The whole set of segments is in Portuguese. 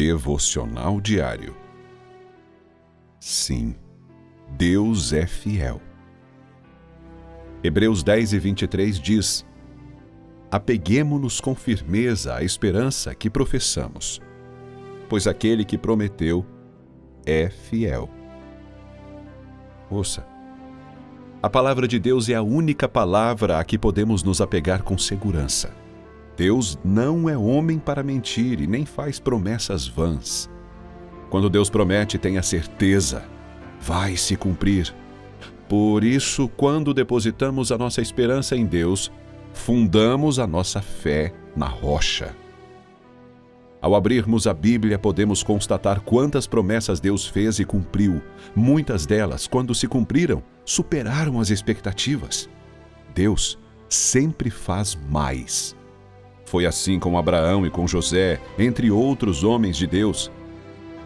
Devocional Diário. Sim, Deus é fiel. Hebreus 10 e 23 diz: Apeguemo-nos com firmeza à esperança que professamos, pois aquele que prometeu é fiel. Ouça, a palavra de Deus é a única palavra a que podemos nos apegar com segurança. Deus não é homem para mentir e nem faz promessas vãs. Quando Deus promete, tenha certeza, vai se cumprir. Por isso, quando depositamos a nossa esperança em Deus, fundamos a nossa fé na rocha. Ao abrirmos a Bíblia, podemos constatar quantas promessas Deus fez e cumpriu. Muitas delas, quando se cumpriram, superaram as expectativas. Deus sempre faz mais. Foi assim com Abraão e com José, entre outros homens de Deus.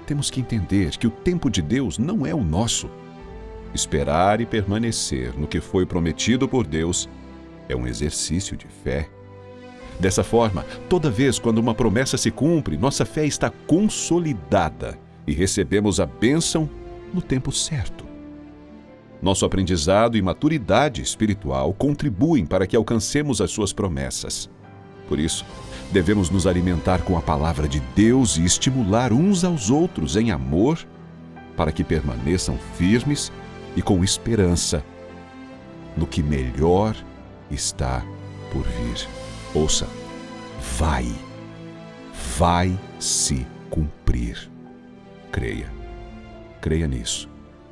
Temos que entender que o tempo de Deus não é o nosso. Esperar e permanecer no que foi prometido por Deus é um exercício de fé. Dessa forma, toda vez quando uma promessa se cumpre, nossa fé está consolidada e recebemos a bênção no tempo certo. Nosso aprendizado e maturidade espiritual contribuem para que alcancemos as suas promessas. Por isso, devemos nos alimentar com a palavra de Deus e estimular uns aos outros em amor, para que permaneçam firmes e com esperança no que melhor está por vir. Ouça, vai, vai se cumprir. Creia, creia nisso.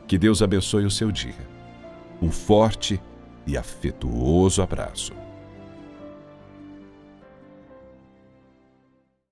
Que Deus abençoe o seu dia. Um forte e afetuoso abraço.